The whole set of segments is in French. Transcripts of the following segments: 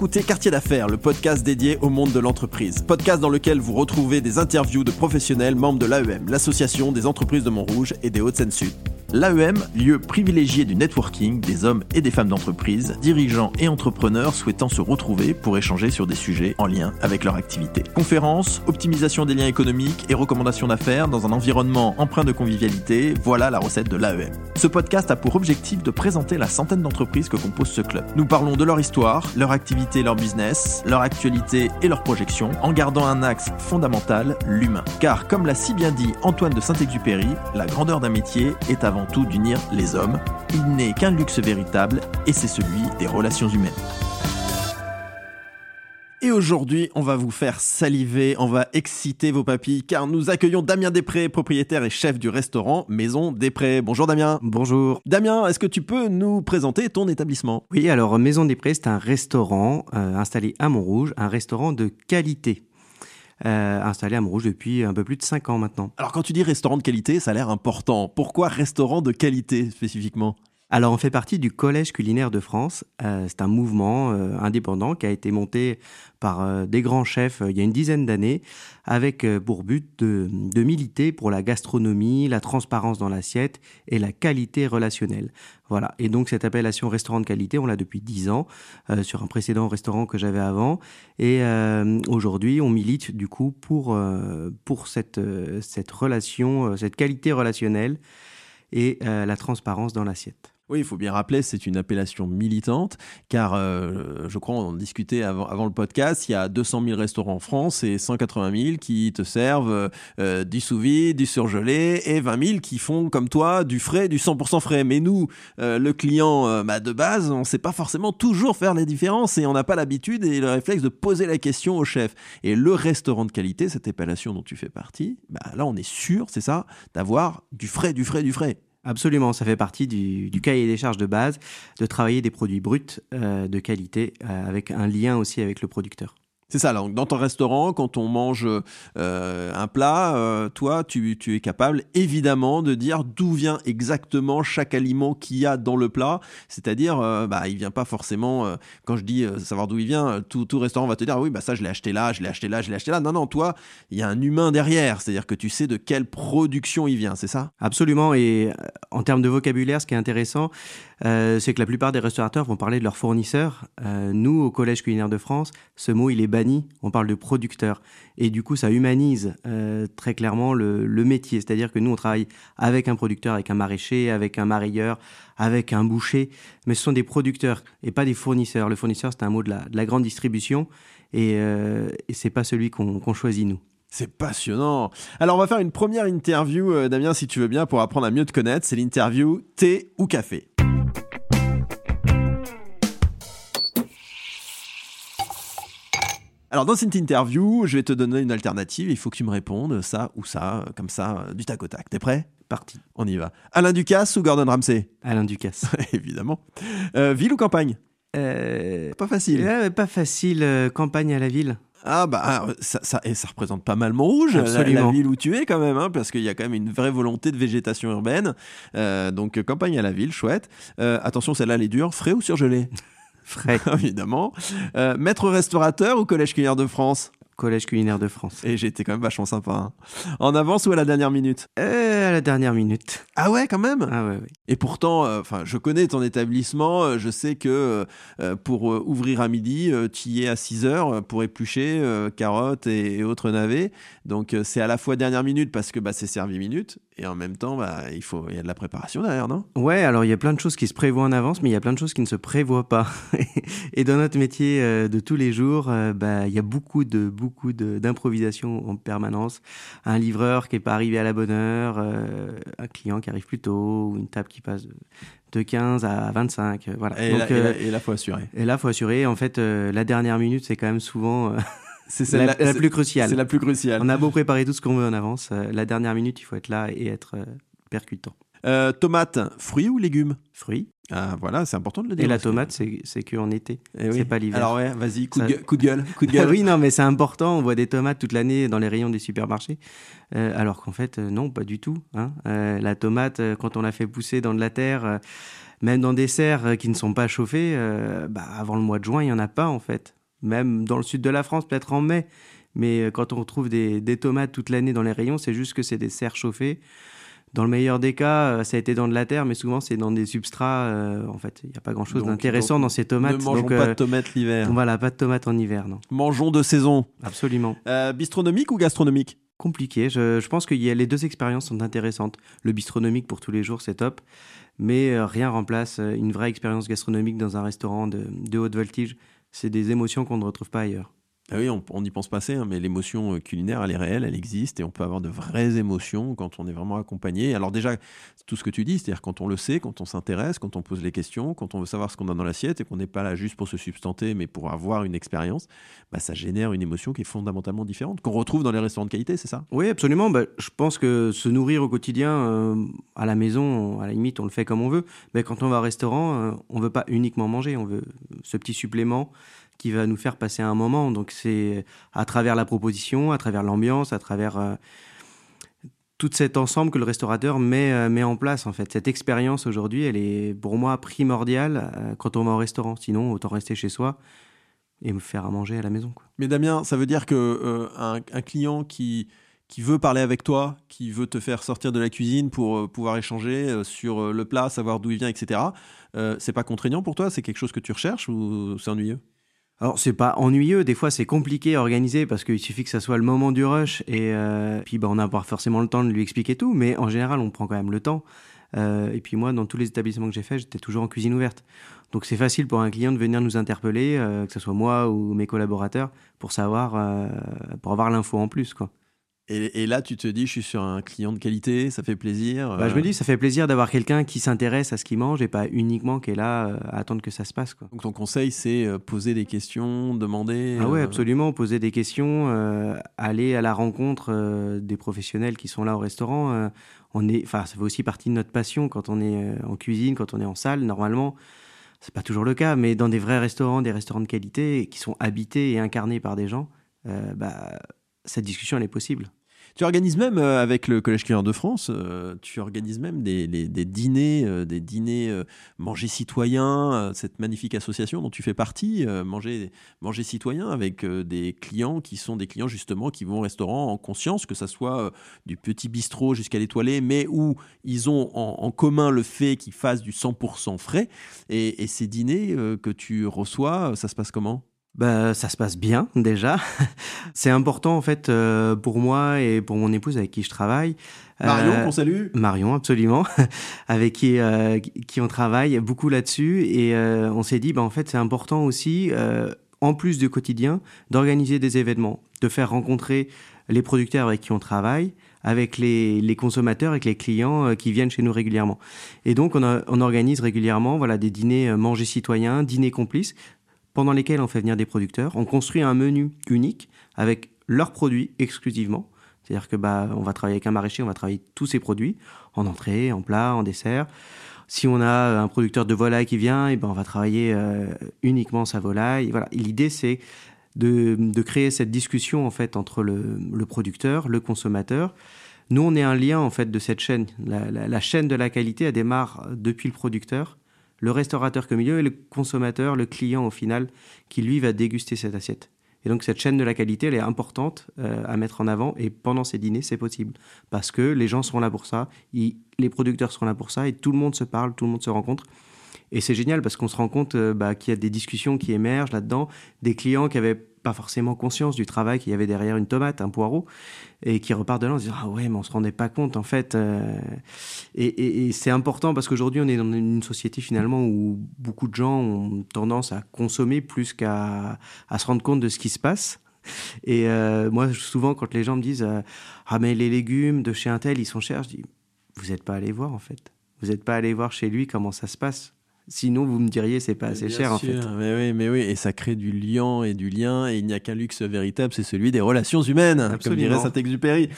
Écoutez Quartier d'affaires, le podcast dédié au monde de l'entreprise. Podcast dans lequel vous retrouvez des interviews de professionnels membres de l'AEM, l'association des entreprises de Montrouge et des Hauts-de-Seine-Sud. L'AEM, lieu privilégié du networking des hommes et des femmes d'entreprise, dirigeants et entrepreneurs souhaitant se retrouver pour échanger sur des sujets en lien avec leur activité. Conférences, optimisation des liens économiques et recommandations d'affaires dans un environnement empreint de convivialité, voilà la recette de l'AEM. Ce podcast a pour objectif de présenter la centaine d'entreprises que compose ce club. Nous parlons de leur histoire, leur activité, leur business, leur actualité et leurs projections, en gardant un axe fondamental, l'humain. Car comme l'a si bien dit Antoine de Saint-Exupéry, la grandeur d'un métier est avant tout d'unir les hommes. Il n'est qu'un luxe véritable et c'est celui des relations humaines. Et aujourd'hui, on va vous faire saliver, on va exciter vos papilles, car nous accueillons Damien Després, propriétaire et chef du restaurant Maison Després. Bonjour Damien. Bonjour. Damien, est-ce que tu peux nous présenter ton établissement? Oui, alors Maison Després, c'est un restaurant euh, installé à Montrouge, un restaurant de qualité. Euh, installé à Montrouge depuis un peu plus de 5 ans maintenant. Alors quand tu dis restaurant de qualité, ça a l'air important. Pourquoi restaurant de qualité spécifiquement? Alors, on fait partie du Collège culinaire de France. Euh, c'est un mouvement euh, indépendant qui a été monté par euh, des grands chefs il y a une dizaine d'années, avec pour but de, de, militer pour la gastronomie, la transparence dans l'assiette et la qualité relationnelle. Voilà. Et donc, cette appellation restaurant de qualité, on l'a depuis dix ans sur un précédent restaurant que j'avais avant. Et aujourd'hui, on milite du coup pour, pour cette, cette relation, cette qualité relationnelle et la transparence dans l'assiette. Oui, il faut bien rappeler, c'est une appellation militante, car euh, je crois, on en discutait avant, le podcast, il y a 200 000 restaurants en France et 180 000 qui te servent euh, du sous-vide, du surgelé, et 20 000 qui font comme toi du frais, du 100% frais. Mais nous, euh, le client bah, de base, on ne sait pas forcément toujours faire les différences et on n'a pas l'habitude et le réflexe de poser la question au chef. Et le restaurant de qualité, cette appellation dont tu fais partie, bah, là on est sûr, c'est ça, d'avoir du frais, du frais, du frais. Absolument, ça fait partie du, cahier des charges de base de travailler des produits bruts euh, de qualité euh, avec un lien aussi avec le producteur. C'est ça, donc dans ton restaurant, quand on mange euh, un plat, euh, toi, tu, tu, es capable évidemment de dire d'où vient exactement chaque aliment qu'il y a dans le plat. C'est-à-dire, euh, bah, il vient pas forcément, quand je dis savoir d'où il vient, tout, tout, restaurant va te dire, oui, bah ça, je l'ai acheté là, je l'ai acheté là, je l'ai acheté là. Non, non, toi, il y a un humain derrière. C'est-à-dire que tu sais de quelle production il vient, c'est ça? Absolument. Et en termes de vocabulaire, ce qui est intéressant, c'est que la plupart des restaurateurs vont parler de leurs fournisseurs. nous, au Collège culinaire de France, ce mot, il est on parle de producteur. Et du coup, ça humanise euh, très clairement le, métier. C'est-à-dire que nous, on travaille avec un producteur, avec un maraîcher, avec un marailleur, avec un boucher, mais ce sont des producteurs et pas des fournisseurs. Le fournisseur, c'est un mot de la, grande distribution et, euh, et c'est pas celui qu'on choisit nous. C'est passionnant. Alors on va faire une première interview, euh, Damien, si tu veux bien, pour apprendre à mieux te connaître. C'est l'interview thé ou café. Alors dans cette interview, je vais te donner une alternative. Il faut que tu me répondes ça ou ça, comme ça, du tac au tac. T'es prêt? Parti. On y va. Alain Ducasse ou Gordon Ramsay? Alain Ducasse. Évidemment. Euh, ville ou campagne? Euh, Pas facile. pas facile. Euh, campagne à la ville. Ah bah ah, ça, ça, et ça représente pas mal Montrouge, la, la, ville où tu es quand même, hein, parce qu'il y a quand même une vraie volonté de végétation urbaine. donc campagne à la ville, chouette. attention, celle-là elle est dure, frais ou surgelé? Frais. Évidemment. Euh, maître restaurateur ou collège culinaire de France? Collège culinaire de France. Et j'étais quand même vachement sympa. Hein. En avance ou à la dernière minute? Euh, À la dernière minute. Ah ouais, quand même? Ah ouais, Et pourtant, euh, je connais ton établissement. Euh, je sais que pour ouvrir à midi, tu y es à 6 heures pour éplucher carottes et, autres navets. Donc c'est à la fois dernière minute parce que bah, c'est servi minute et en même temps, bah, il faut, y a de la préparation derrière, non? Ouais, alors il y a plein de choses qui se prévoient en avance, mais il y a plein de choses qui ne se prévoient pas. et dans notre métier de tous les jours, bah, il y a beaucoup de beaucoup d'improvisation en permanence. Un livreur qui n'est pas arrivé à la bonne heure, euh, un client qui arrive plus tôt, ou une table qui passe de 15 à 25. Euh, voilà. Et, là, euh, il faut assurer. Et là, faut assurer. En fait, la dernière minute, c'est quand même souvent. c'est la, la, plus cruciale. C'est la plus cruciale. On a beau préparer tout ce qu'on veut en avance, la dernière minute, il faut être là et être percutant. Tomate, fruits ou légumes? Fruits. Ah, voilà, c'est important de le dire. Et la tomate, c'est qu'en été. Eh c'est pas l'hiver. Alors, ouais, vas-y, coup, coup, de gueule. Coup de gueule. oui, non, mais c'est important. On voit des tomates toute l'année dans les rayons des supermarchés. Euh, alors qu'en fait, euh, non, pas du tout. Hein. Euh, la tomate, quand on la fait pousser dans de la terre, même dans des serres qui ne sont pas chauffées, bah, avant le mois de juin, il n'y en a pas en fait. Même dans le sud de la France, peut-être en mai. Mais quand on retrouve des, des tomates toute l'année dans les rayons, c'est juste que c'est des serres chauffées. Dans le meilleur des cas, euh, ça a été dans de la terre, mais souvent c'est dans des substrats. Euh, en fait, il n'y a pas grand-chose d'intéressant dans ces tomates. Ne mangeons pas de euh, tomates l'hiver. Voilà, pas de tomates en hiver, non. Mangeons de saison. Absolument. bistronomique ou gastronomique? Compliqué. Je, pense que y a, les deux expériences sont intéressantes. Le bistronomique pour tous les jours, c'est top. Mais rien remplace une vraie expérience gastronomique dans un restaurant de, de haute voltige. C'est des émotions qu'on ne retrouve pas ailleurs. Ah oui, on n'y pense pas assez, hein, mais l'émotion euh, culinaire, elle est réelle, elle existe, et on peut avoir de vraies émotions quand on est vraiment accompagné. Alors déjà, tout ce que tu dis, c'est-à-dire quand on le sait, quand on s'intéresse, quand on pose les questions, quand on veut savoir ce qu'on a dans l'assiette, et qu'on n'est pas là juste pour se substanter, mais pour avoir une expérience, bah, ça génère une émotion qui est fondamentalement différente, qu'on retrouve dans les restaurants de qualité, c'est ça? Oui, absolument. Bah, je pense que se nourrir au quotidien, euh, à la maison, à la limite, on le fait comme on veut. Mais quand on va au restaurant, euh, on ne veut pas uniquement manger, on veut ce petit supplément qui va nous faire passer un moment. Donc c'est à travers la proposition, à travers l'ambiance, à travers euh, tout cet ensemble que le restaurateur met, euh, met en place en fait. Cette expérience aujourd'hui, elle est pour moi primordiale euh, quand on va au restaurant. Sinon, autant rester chez soi et me faire à manger à la maison. Mais Damien, ça veut dire que un, client qui qui veut parler avec toi, qui veut te faire sortir de la cuisine pour pouvoir échanger sur le plat, savoir d'où il vient, etc. c'est pas contraignant pour toi? C'est quelque chose que tu recherches ou c'est ennuyeux? Alors c'est pas ennuyeux, des fois c'est compliqué à organiser parce qu'il suffit que ça soit le moment du rush et euh, puis bah, on n'a pas forcément le temps de lui expliquer tout, mais en général on prend quand même le temps. Euh, et puis moi dans tous les établissements que j'ai fait j'étais toujours en cuisine ouverte. Donc c'est facile pour un client de venir nous interpeller, euh, que ce soit moi ou mes collaborateurs, pour savoir, pour avoir l'info en plus quoi. Et, là, tu te dis, je suis sur un client de qualité, ça fait plaisir. Bah, je me dis, ça fait plaisir d'avoir quelqu'un qui s'intéresse à ce qu'il mange et pas uniquement qui est là euh, à attendre que ça se passe. Quoi. Donc ton conseil, c'est euh, poser des questions, demander. Ah ouais, euh, absolument, poser des questions, aller à la rencontre des professionnels qui sont là au restaurant. on est, enfin, ça fait aussi partie de notre passion quand on est en cuisine, quand on est en salle. Normalement, c'est pas toujours le cas, mais dans des vrais restaurants, des restaurants de qualité qui sont habités et incarnés par des gens, bah, cette discussion elle est possible. Tu organises même euh, avec le Collège Client de France, euh, tu organises même des, dîners, euh, des dîners manger citoyens, cette magnifique association dont tu fais partie, manger, manger citoyen avec des clients qui sont des clients justement qui vont au restaurant en conscience, que ça soit du petit bistrot jusqu'à l'étoilé, mais où ils ont en, commun le fait qu'ils fassent du 100% frais. Et ces dîners que tu reçois, ça se passe comment? Bah, ça se passe bien déjà. c'est important en fait euh, pour moi et pour mon épouse avec qui je travaille. Marion, euh, qu'on salue. Marion, absolument, avec qui euh, qui on travaille beaucoup là-dessus et on s'est dit bah en fait c'est important aussi en plus du quotidien d'organiser des événements, de faire rencontrer les producteurs avec qui on travaille, avec les, les consommateurs, avec les clients qui viennent chez nous régulièrement. Et donc, on, on organise régulièrement voilà, des dîners manger citoyens, dîners complices, pendant lesquels on fait venir des producteurs. On construit un menu unique avec leurs produits exclusivement. C'est-à-dire que bah, on va travailler avec un maraîcher, on va travailler tous ses produits en entrée, en plat, en dessert. Si on a un producteur de volaille qui vient, et eh ben on va travailler euh, uniquement sa volaille. Voilà. L'idée c'est de, de, créer cette discussion en fait entre le, producteur, le consommateur. Nous, on est un lien en fait de cette chaîne. La, la, la chaîne de la qualité, elle démarre depuis le producteur le restaurateur comme milieu et le consommateur, le client au final, qui lui va déguster cette assiette. Et donc cette chaîne de la qualité, elle est importante euh, à mettre en avant et pendant ces dîners, c'est possible. Parce que les gens seront là pour ça, les producteurs seront là pour ça et tout le monde se parle, tout le monde se rencontre. Et c'est génial parce qu'on se rend compte euh, bah, qu'il y a des discussions qui émergent là-dedans, des clients qui avaient pas forcément conscience du travail qu'il y avait derrière une tomate, un poireau, et qui repartent de là en se disant ah ouais mais on se rendait pas compte en fait. Euh. et, c'est important parce qu'aujourd'hui on est dans une société finalement où beaucoup de gens ont tendance à consommer plus qu'à à se rendre compte de ce qui se passe. Et euh, moi souvent quand les gens me disent ah mais les légumes de chez un tel ils sont chers, je dis vous n'êtes pas allé voir en fait. Vous n'êtes pas allé voir chez lui comment ça se passe Sinon, vous me diriez, c'est pas assez Bien cher, en fait. Mais oui, mais oui, et ça crée du lien et du lien, et il n'y a qu'un luxe véritable, c'est celui des relations humaines, comme Absolument. dirait Saint-Exupéry.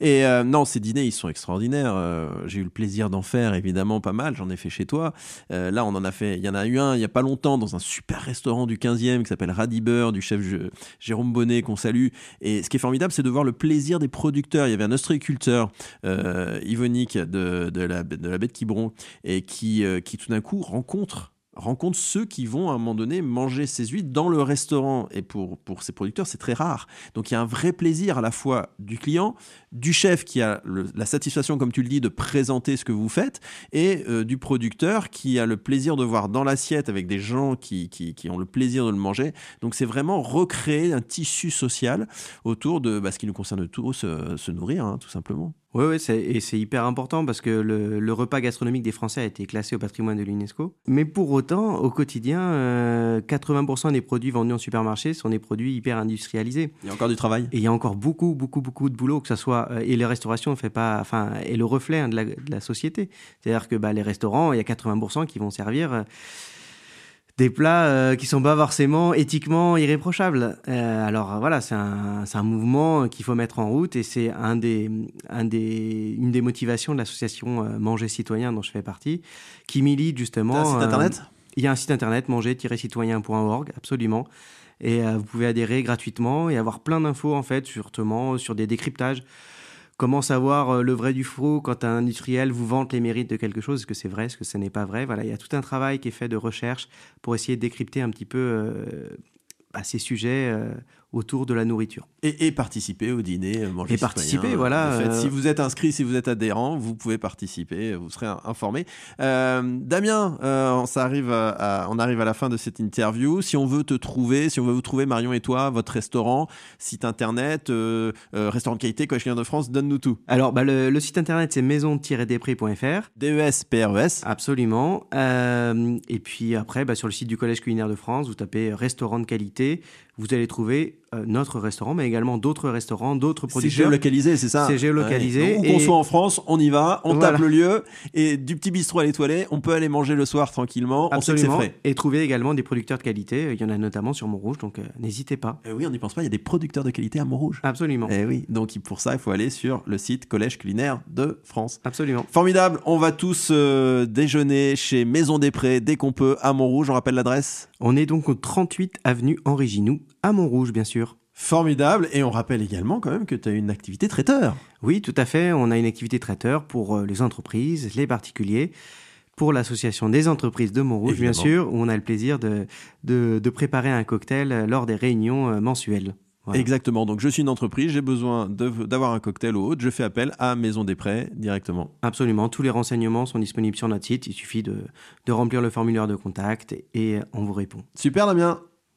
Et euh, non, ces dîners, ils sont extraordinaires. Euh, J'ai eu le plaisir d'en faire, évidemment, pas mal. J'en ai fait chez toi. Euh, là, on en a fait. Il y en a eu un il y a pas longtemps dans un super restaurant du 15e qui s'appelle Radibeur, du chef Jérôme Bonnet qu'on salue. Et ce qui est formidable, c'est de voir le plaisir des producteurs. Il y avait un ostréiculteur euh, Yvonique de, de, la, de la baie de Quiberon et qui, qui tout d'un coup rencontre contre rencontre ceux qui vont à un moment donné manger ces huîtres dans le restaurant. Et pour, pour ces producteurs, c'est très rare. Donc il y a un vrai plaisir à la fois du client, du chef qui a la satisfaction, comme tu le dis, de présenter ce que vous faites, et euh, du producteur qui a le plaisir de voir dans l'assiette avec des gens qui, qui, qui ont le plaisir de le manger. Donc c'est vraiment recréer un tissu social autour de bah, ce qui nous concerne tous, euh, se nourrir, hein, tout simplement. Oui, c'est- et c'est hyper important parce que le, repas gastronomique des Français a été classé au patrimoine de l'UNESCO. Mais pour au quotidien, euh, 80% des produits vendus en supermarché sont des produits hyper industrialisés. Il y a encore du travail. Et il y a encore beaucoup, beaucoup, beaucoup de boulot, que ça soit. euh, et les restaurations ne fait pas. Enfin, est le reflet hein, de, la, de la société. C'est-à-dire que bah, les restaurants, il y a 80% qui vont servir. euh, des plats euh, qui sont pas forcément éthiquement irréprochables. Euh, alors euh, voilà, c'est un, c'est un mouvement qu'il faut mettre en route et c'est un des, un des, une des motivations de l'association euh, Manger Citoyen dont je fais partie, qui milite justement. T'as un site euh, internet? Il y a un site internet manger-citoyen.org, absolument. Et euh, vous pouvez adhérer gratuitement et avoir plein d'infos en fait, sur des décryptages. Comment savoir euh, le vrai du faux quand un industriel vous vante les mérites de quelque chose? Est-ce que c'est vrai? Est-ce que ce n'est pas vrai? Voilà, il y a tout un travail qui est fait de recherche pour essayer de décrypter un petit peu euh, bah, ces sujets autour de la nourriture. Et, et participer au dîner, euh, manger Et participer, euh, voilà, fait. euh, Si vous êtes inscrit, si vous êtes adhérent, vous pouvez participer, vous serez informé. Euh, Damien, euh, ça arrive à- on arrive à la fin de cette interview. Si on veut te trouver, si on veut vous trouver, Marion et toi, votre restaurant, site internet, restaurant de qualité, Collège Client de France, donne-nous tout. Alors, bah, le, le site internet, c'est maison-desprix.fr. DES, PRES. Absolument. Et puis après, bah, sur le site du Collège culinaire de France, vous tapez restaurant de qualité, vous allez trouver euh, notre restaurant, mais également d'autres restaurants, d'autres C'est producteurs. géolocalisé, c'est ça C'est géolocalisé Ouais. Où et- qu'on soit en France, on y va, on Voilà. tape le lieu, et du petit bistrot à l'étoilé, on peut aller manger le soir tranquillement, on sait que c'est Absolument. frais. Et trouver également des producteurs de qualité. Il y en a notamment sur Montrouge, donc euh, n'hésitez pas. Eh oui, on n'y pense pas, il y a des producteurs de qualité à Montrouge. Absolument. Eh oui, donc pour ça, il faut aller sur le site Collège culinaire de France. Absolument. Formidable, on va tous euh, déjeuner chez Maison des Prés dès qu'on peut à Montrouge. On rappelle l'adresse? On est donc au 38 avenue Henri Ginoux, à Montrouge, bien sûr. Formidable, et on rappelle également quand même que tu as une activité traiteur. Oui, tout à fait. On a une activité traiteur pour euh, les entreprises, les particuliers, pour l'association des entreprises de Montrouge, bien sûr, où on a le plaisir de, de, de préparer un cocktail euh, lors des réunions euh, mensuelles. Voilà. Exactement, donc je suis une entreprise, j'ai besoin d'avoir un cocktail ou autre, je fais appel à Maison des Prés directement. Absolument. Tous les renseignements sont disponibles sur notre site. Il suffit de, de remplir le formulaire de contact et on vous répond. Super Damien